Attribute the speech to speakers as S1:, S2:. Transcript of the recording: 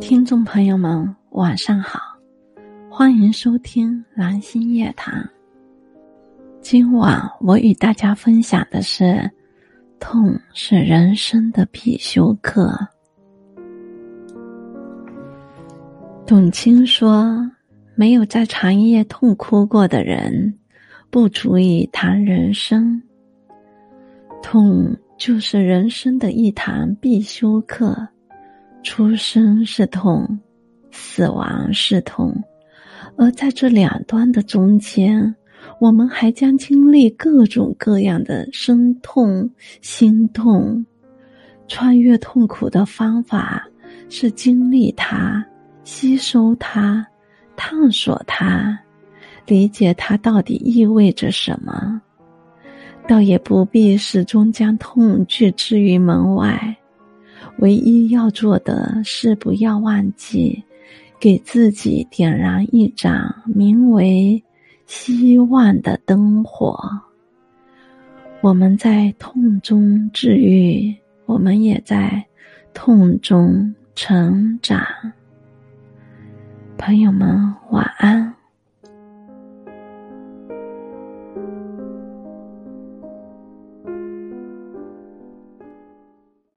S1: 听众朋友们，晚上好，欢迎收听蓝心夜谈。今晚我与大家分享的是：痛是人生的必修课。董卿说：“没有在长夜痛哭过的人，不足以谈人生。痛就是人生的一堂必修课。”出生是痛，死亡是痛，而在这两端的中间，我们还将经历各种各样的生痛、心痛。穿越痛苦的方法是经历它、吸收它、探索它、理解它到底意味着什么。倒也不必始终将痛拒之于门外。唯一要做的是，不要忘记给自己点燃一盏名为“希望”的灯火。我们在痛中治愈，我们也在痛中成长。朋友们，晚安。